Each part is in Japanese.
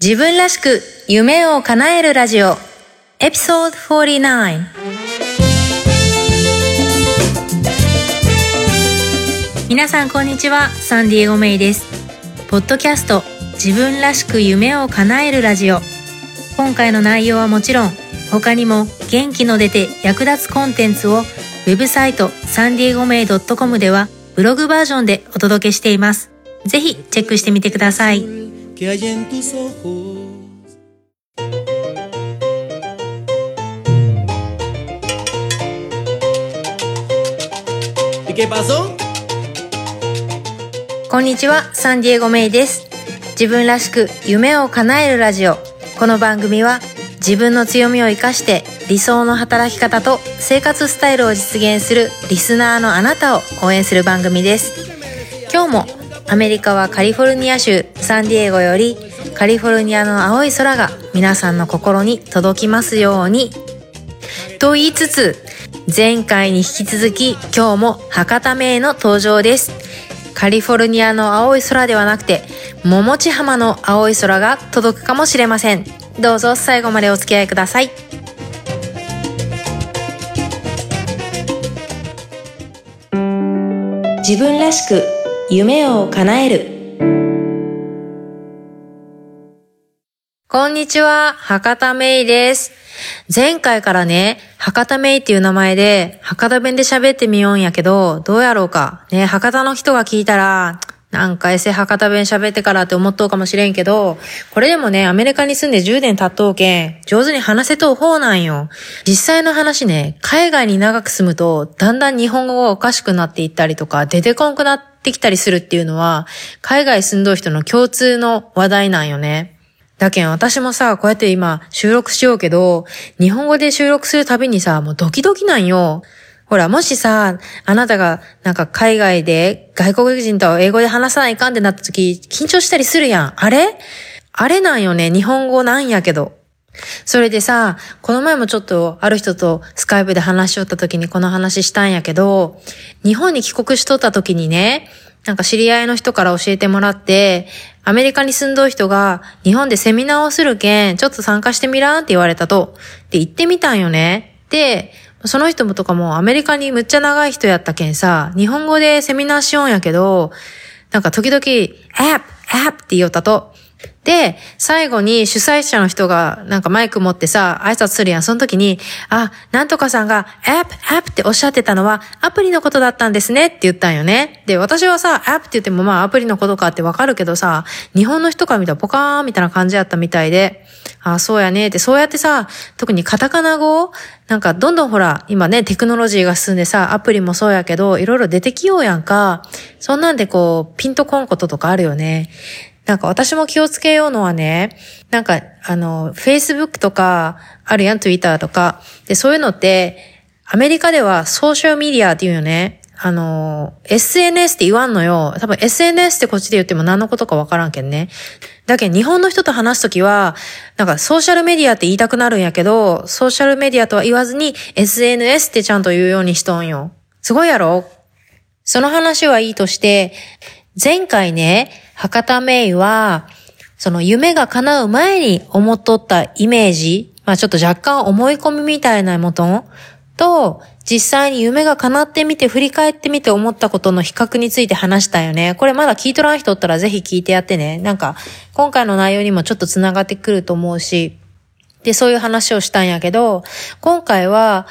自分らしく夢を叶えるラジオ。エピソード49皆さんこんにちは。サンディエゴメイです。ポッドキャスト。自分らしく夢を叶えるラジオ。今回の内容はもちろん他にも元気の出て役立つコンテンツをウェブサイトサンディエゴメイ .com ではブログバージョンでお届けしています。ぜひチェックしてみてください。Que hay en tus ojos. ¿Y qué pasó? こんにちは、サンディエゴメイです。自分らしく夢を叶えるラジオ。この番組は自分の強みを生かして理想の働き方と生活スタイルを実現するリスナーのあなたを応援する番組です。今日もアメリカはカリフォルニア州サンディエゴよりカリフォルニアの青い空が皆さんの心に届きますように。と言いつつ、前回に引き続き今日も博多名の登場です。カリフォルニアの青い空ではなくて、桃地浜の青い空が届くかもしれません。どうぞ最後までお付き合いください。自分らしく夢を叶える。こんにちは、博多メイです。前回からね、博多メイっていう名前で、博多弁で喋ってみようんやけど、どうやろうか。ね、博多の人が聞いたら、なんかエセ博多弁喋ってからって思っとうかもしれんけど、これでもね、アメリカに住んで10年経っとうけん、上手に話せとう方なんよ。実際の話ね、海外に長く住むと、だんだん日本語がおかしくなっていったりとか、出てこんくなってってきたりするっていうのは、海外住んどう人の共通の話題なんよね。だけん私もさ、こうやって今収録しようけど、日本語で収録するたびにさ、もうドキドキなんよ。ほら、もしさ、あなたがなんか海外で外国人と英語で話さないかんってなった時、緊張したりするやん。あれ？あれなんよね。日本語なんやけど。それでさ、この前もちょっとある人とスカイプで話しよった時にこの話したんやけど、日本に帰国しとった時にね、なんか知り合いの人から教えてもらって、アメリカに住んどる人が日本でセミナーをするけん、ちょっと参加してみらんって言われたと。で、行ってみたんよね。で、その人もとかもアメリカにむっちゃ長い人やったけんさ、日本語でセミナーしようんやけど、なんか時々、アップ、アップって言おったと。で、最後に主催者の人がなんかマイク持ってさ、挨拶するやん。その時に、あ、なんとかさんが、アップ、アップっておっしゃってたのは、アプリのことだったんですねって言ったんよね。で、私はさ、アップって言ってもまあアプリのことかってわかるけどさ、日本の人から見たらポカーンみたいな感じやったみたいで、あ、そうやねって、そうやってさ、特にカタカナ語なんかどんどんほら、今ね、テクノロジーが進んでさ、アプリもそうやけど、いろいろ出てきようやんか。そんなんでこう、ピンとこんこととかあるよね。なんか私も気をつけようのはね、なんかあの、Facebook とかあるやん、Twitter とか。で、そういうのって、アメリカではソーシャルメディアって言うよね。あの、SNS って言わんのよ。多分 SNS ってこっちで言っても何のことかわからんけんね。だけど日本の人と話すときは、なんかソーシャルメディアって言いたくなるんやけど、ソーシャルメディアとは言わずに SNS ってちゃんと言うようにしとんよ。すごいやろ？その話はいいとして、前回ね、博多メイは、その夢が叶う前に思っとったイメージ、まあちょっと若干思い込みみたいなものと、実際に夢が叶ってみて振り返ってみて思ったことの比較について話したよね。これまだ聞いとらん人おったらぜひ聞いてやってね。なんか、今回の内容にもちょっと繋がってくると思うし、で、そういう話をしたんやけど、今回は、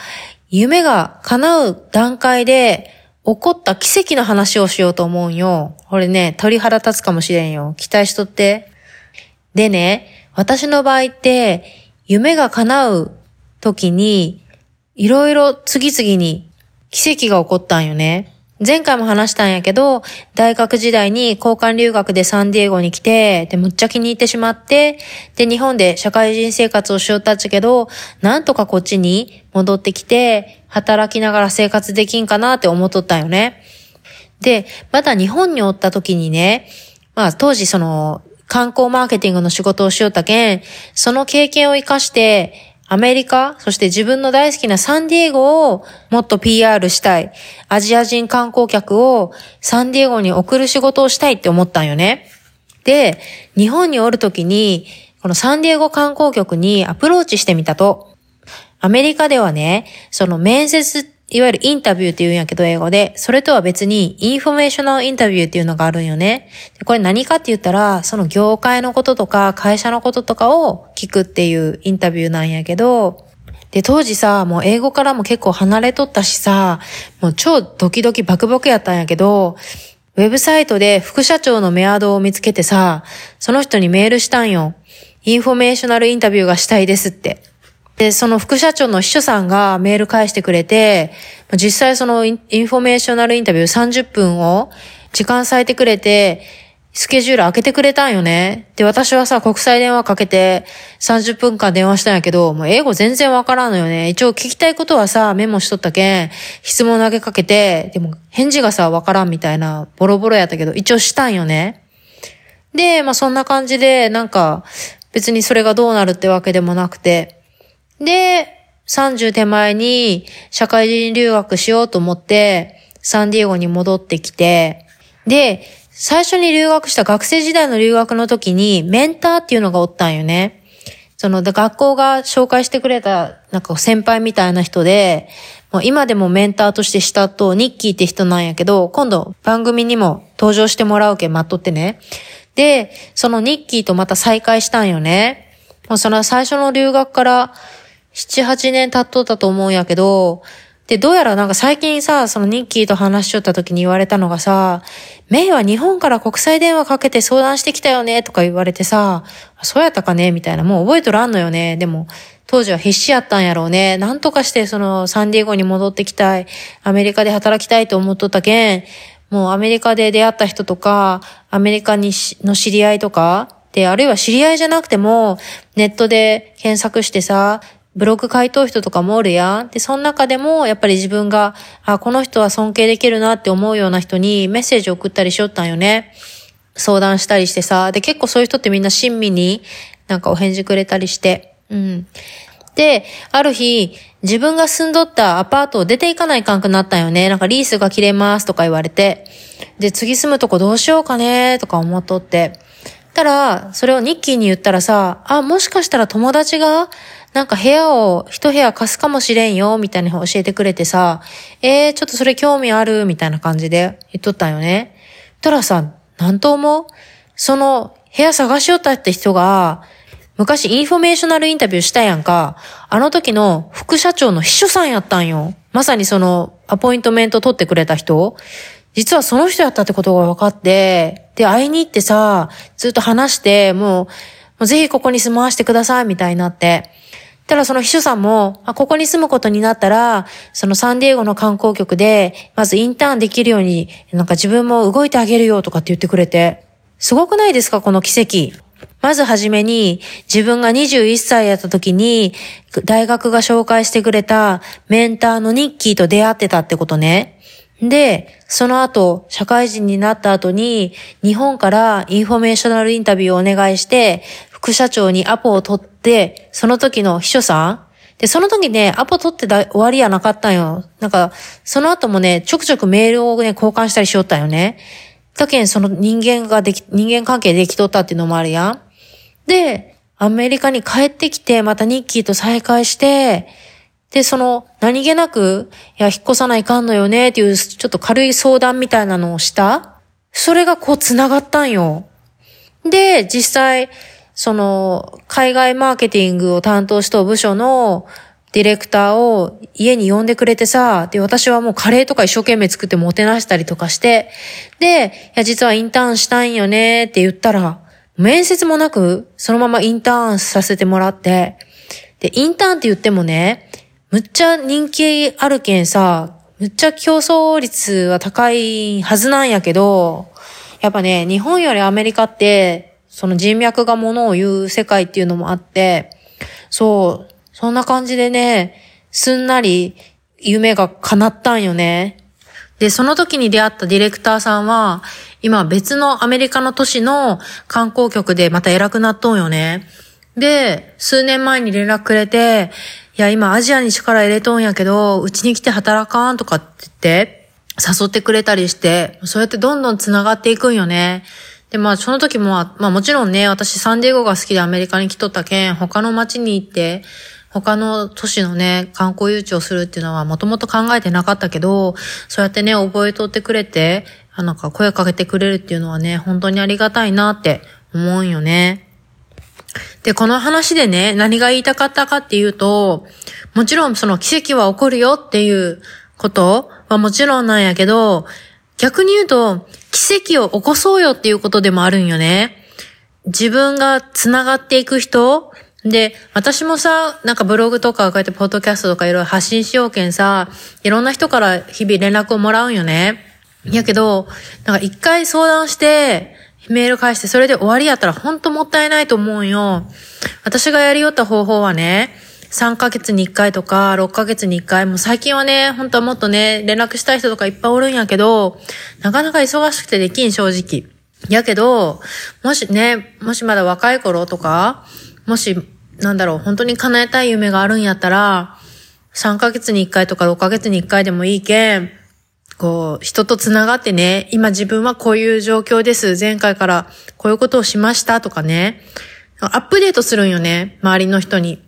夢が叶う段階で、起こった奇跡の話をしようと思うんよ。これね、鳥肌立つかもしれんよ。期待しとって。でね、私の場合って、夢が叶う時に、いろいろ次々に奇跡が起こったんよね。前回も話したんやけど、大学時代に交換留学でサンディエゴに来て、で、むっちゃ気に入ってしまって、で、日本で社会人生活をしよったっちゃけど、なんとかこっちに戻ってきて、働きながら生活できんかなって思っとったんよね。で、まだ日本におった時にね、まあ当時その観光マーケティングの仕事をしよったけん、その経験を活かして、アメリカ、そして自分の大好きなサンディエゴをもっと PR したい。アジア人観光客をサンディエゴに送る仕事をしたいって思ったんよね。で、日本におるときに、このサンディエゴ観光局にアプローチしてみたと。アメリカではね、その面接、いわゆる interview って言うんやけど英語で、それとは別に informational interview っていうのがあるんよね。これ何かって言ったら、その業界のこととか会社のこととかを聞くっていうインタビューなんやけど、で、当時さ、もう英語からも結構離れとったしさ、もう超ドキドキバクバクやったんやけど、ウェブサイトで副社長のメアドを見つけてさ、その人にメールしたんよ。 informational interview がしたいですって。で、その副社長の秘書さんがメール返してくれて、実際そのインフォメーショナルインタビュー30分を時間割いてくれて、スケジュール開けてくれたんよね。で、私はさ、国際電話かけて30分間電話したんやけど、もう英語全然わからんのよね。一応聞きたいことはさ、メモしとったけん、質問投げかけて、でも返事がさ、わからんみたいな、ボロボロやったけど、一応したんよね。で、まあそんな感じで、なんか、別にそれがどうなるってわけでもなくて。で、30手前に社会人留学しようと思って、サンディエゴに戻ってきて、で、最初に留学した学生時代の留学の時にメンターっていうのがおったんよね。その、学校が紹介してくれた、なんか先輩みたいな人で、もう今でもメンターとしてしたと、ニッキーって人なんやけど、今度番組にも登場してもらうけ待っとってね。で、そのニッキーとまた再会したんよね。もうその最初の留学から7、8年経っとったと思うんやけど、で、どうやらなんか最近さ、そのニッキーと話しちゃった時に言われたのがさ、メイは日本から国際電話かけて相談してきたよねとか言われてさ、そうやったかねみたいな。もう覚えとらんのよね。でも、当時は必死やったんやろうね。なんとかしてそのサンディエゴに戻ってきたい。アメリカで働きたいと思っとったけん、もうアメリカで出会った人とか、アメリカにの知り合いとか、で、あるいは知り合いじゃなくても、ネットで検索してさ、ブログ回答人とかもおるやん。で、その中でも、やっぱり自分が、あ、この人は尊敬できるなって思うような人にメッセージを送ったりしよったんよね。相談したりしてさ。で、結構そういう人ってみんな親身になんかお返事くれたりして。うん。で、ある日、自分が住んどったアパートを出ていかないかんくなったんよね。なんかリースが切れますとか言われて。で、次住むとこどうしようかねとか思っとって。たら、それをニッキーに言ったらさ、あ、もしかしたら友達がなんか部屋を一部屋貸すかもしれんよ、みたいな教えてくれてさ、えー、ちょっとそれ興味ある、みたいな感じで言っとったんよね。たらさ、なんと思う？その部屋探しよったって人が、昔 informational interview したやんか。あの時の副社長の秘書さんやったんよ。まさにそのアポイントメント取ってくれた人。実はその人やったってことが分かって、で、会いに行ってさ、ずっと話して、もう、もうぜひここに住まわしてください、みたいになって。ただその秘書さんも、あ、ここに住むことになったら、そのサンディエゴの観光局で、まずインターンできるように、なんか自分も動いてあげるよとかって言ってくれて、すごくないですかこの奇跡。まずはじめに、自分が21歳やった時に、大学が紹介してくれたメンターのニッキーと出会ってたってことね。で、その後、社会人になった後に、日本から informational interview をお願いして、副社長にアポを取って、その時の秘書さんで、その時ね、アポ取ってだ終わりやなかったんよ。なんか、その後もね、ちょくちょくメールをね、交換したりしよったんよね。だけん、その人間ができ、人間関係できとったっていうのもあるやん。で、アメリカに帰ってきて、またニッキーと再会して、で、その、何気なく、いや、引っ越さないかんのよね、っていう、ちょっと軽い相談みたいなのをした。それがこう繋がったんよ。で、実際、その、海外マーケティングを担当した部署のディレクターを家に呼んでくれてさ、で、私はもうカレーとか一生懸命作ってもてなしたりとかして、で、いや、実はインターンしたいんよねって言ったら、面接もなく、そのままインターンさせてもらって、で、インターンって言ってもね、むっちゃ人気あるけんさ、むっちゃ競争率は高いはずなんやけど、やっぱね、日本よりアメリカって、その人脈がものを言う世界っていうのもあって、そう、そんな感じでね、すんなり夢が叶ったんよね。で、その時に出会ったディレクターさんは、今別のアメリカの都市の観光局でまた偉くなっとんよね。で、数年前に連絡くれて、いや、今アジアに力入れとんやけど、うちに来て働かんとかって言って、誘ってくれたりして、そうやってどんどん繋がっていくんよね。で、まあ、その時も、まあもちろんね、私サンディエゴが好きでアメリカに来とったけん、他の街に行って、他の都市のね、観光誘致をするっていうのはもともと考えてなかったけど、そうやってね、覚えとってくれて、あなんか声かけてくれるっていうのはね、本当にありがたいなって思うんよね。で、この話でね、何が言いたかったかっていうと、もちろんその奇跡は起こるよっていうことはもちろんなんやけど、逆に言うと、奇跡を起こそうよっていうことでもあるんよね。自分が繋がっていく人？で、私もさ、なんかブログとかこうやってポッドキャストとかいろいろ発信しようけんさ、いろんな人から日々連絡をもらうんよね。やけど、なんか一回相談して、メール返してそれで終わりやったらほんともったいないと思うんよ。私がやりよった方法はね、3ヶ月に1回とか、6ヶ月に1回、もう最近はね、本当はもっとね、連絡したい人とかいっぱいおるんやけど、なかなか忙しくてできん、正直。やけど、もしね、もしまだ若い頃とか、もし、なんだろう、本当に叶えたい夢があるんやったら、3ヶ月に1回とか6ヶ月に1回でもいいけん、こう、人と繋がってね、今自分はこういう状況です。前回からこういうことをしましたとかね、アップデートするんよね、周りの人に。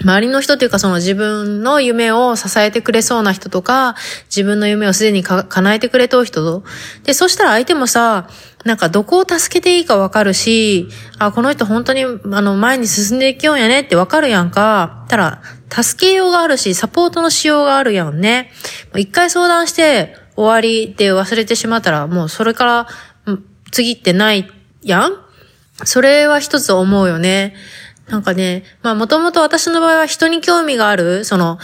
周りの人っていうかその自分の夢を支えてくれそうな人とか、自分の夢をすでに叶えてくれとう人と。で、そしたら相手もさ、なんかどこを助けていいかわかるし、あ、この人本当にあの前に進んでいきようやねってわかるやんか。たら、助けようがあるし、サポートのしようがあるやんね。一回相談して終わりで忘れてしまったら、もうそれから次ってないやんそれは一つ思うよね。なんかね、まあもともと私の場合は人に興味がある、その、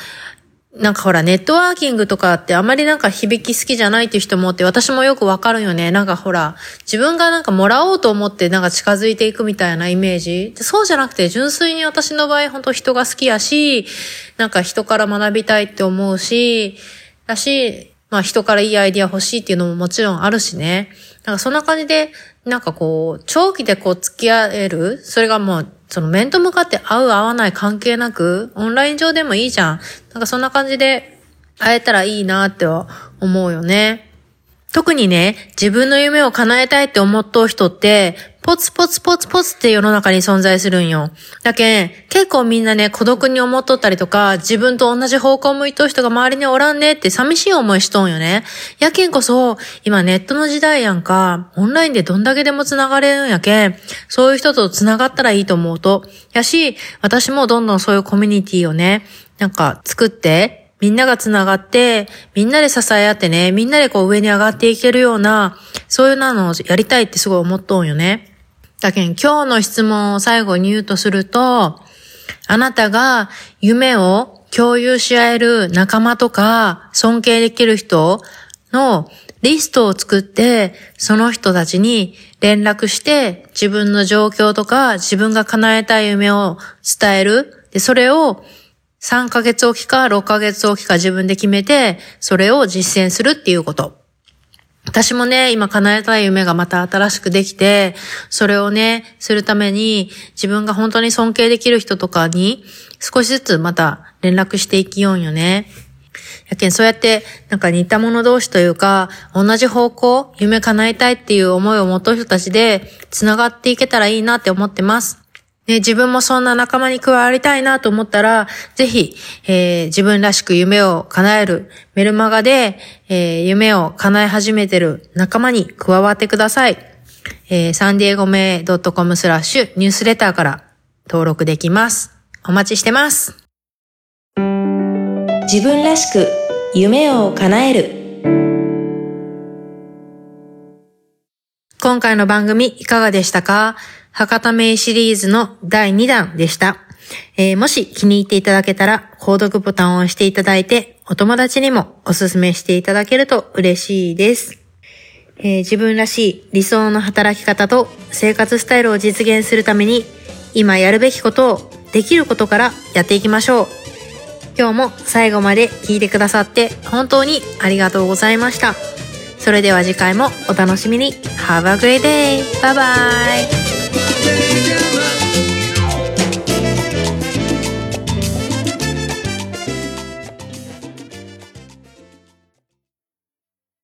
なんかほら、ネットワーキングとかってあまりなんか響き好きじゃないっていう人もって私もよくわかるよね。なんかほら、自分がなんかもらおうと思ってなんか近づいていくみたいなイメージ。そうじゃなくて純粋に私の場合本当人が好きやし、なんか人から学びたいって思うし、だし、まあ人からいいアイディア欲しいっていうのももちろんあるしね。なんかそんな感じで、なんかこう、長期でこう付き合えるそれがもうその面と向かって合う合わない関係なく、オンライン上でもいいじゃん。なんかそんな感じで会えたらいいなっては思うよね。特にね、自分の夢を叶えたいって思っとう人って、ポツポツポツポツって世の中に存在するんよ。だけん、結構みんなね、孤独に思っとったりとか、自分と同じ方向向いとう人が周りにおらんねって寂しい思いしとんよね。やけんこそ、今ネットの時代やんか、オンラインでどんだけでも繋がれるんやけん、そういう人と繋がったらいいと思うと。やし、私もどんどんそういうコミュニティをね、なんか作って、みんなが繋がって、みんなで支え合ってね、みんなでこう上に上がっていけるような、そういうなのをやりたいってすごい思っとんよね。だけん今日の質問を最後に言うとすると、あなたが夢を共有し合える仲間とか尊敬できる人のリストを作って、その人たちに連絡して自分の状況とか自分が叶えたい夢を伝える。で、それを3ヶ月おきか6ヶ月おきか自分で決めて、それを実践するっていうこと。私もね、今叶えたい夢がまた新しくできて、それをね、するために、自分が本当に尊敬できる人とかに、少しずつまた連絡していきようよね。やけん、そうやって、なんか似た者同士というか、同じ方向、夢叶えたいっていう思いを持った人たちで、繋がっていけたらいいなって思ってます。ね、自分もそんな仲間に加わりたいなと思ったら、ぜひ、えー、自分らしく夢を叶えるメルマガで、えー、夢を叶え始めてる仲間に加わってください。えー、サンディエゴメイ .com スラッシュニュースレターから登録できます。お待ちしてます。自分らしく夢を叶える。今回の番組いかがでしたか？博多名シリーズの第2弾でした。えー、もし気に入っていただけたら、購読ボタンを押していただいて、お友達にもおすすめしていただけると嬉しいです。えー、自分らしい理想の働き方と生活スタイルを実現するために、今やるべきことをできることからやっていきましょう。今日も最後まで聞いてくださって本当にありがとうございました。それでは次回もお楽しみに。Have a great day! Bye bye!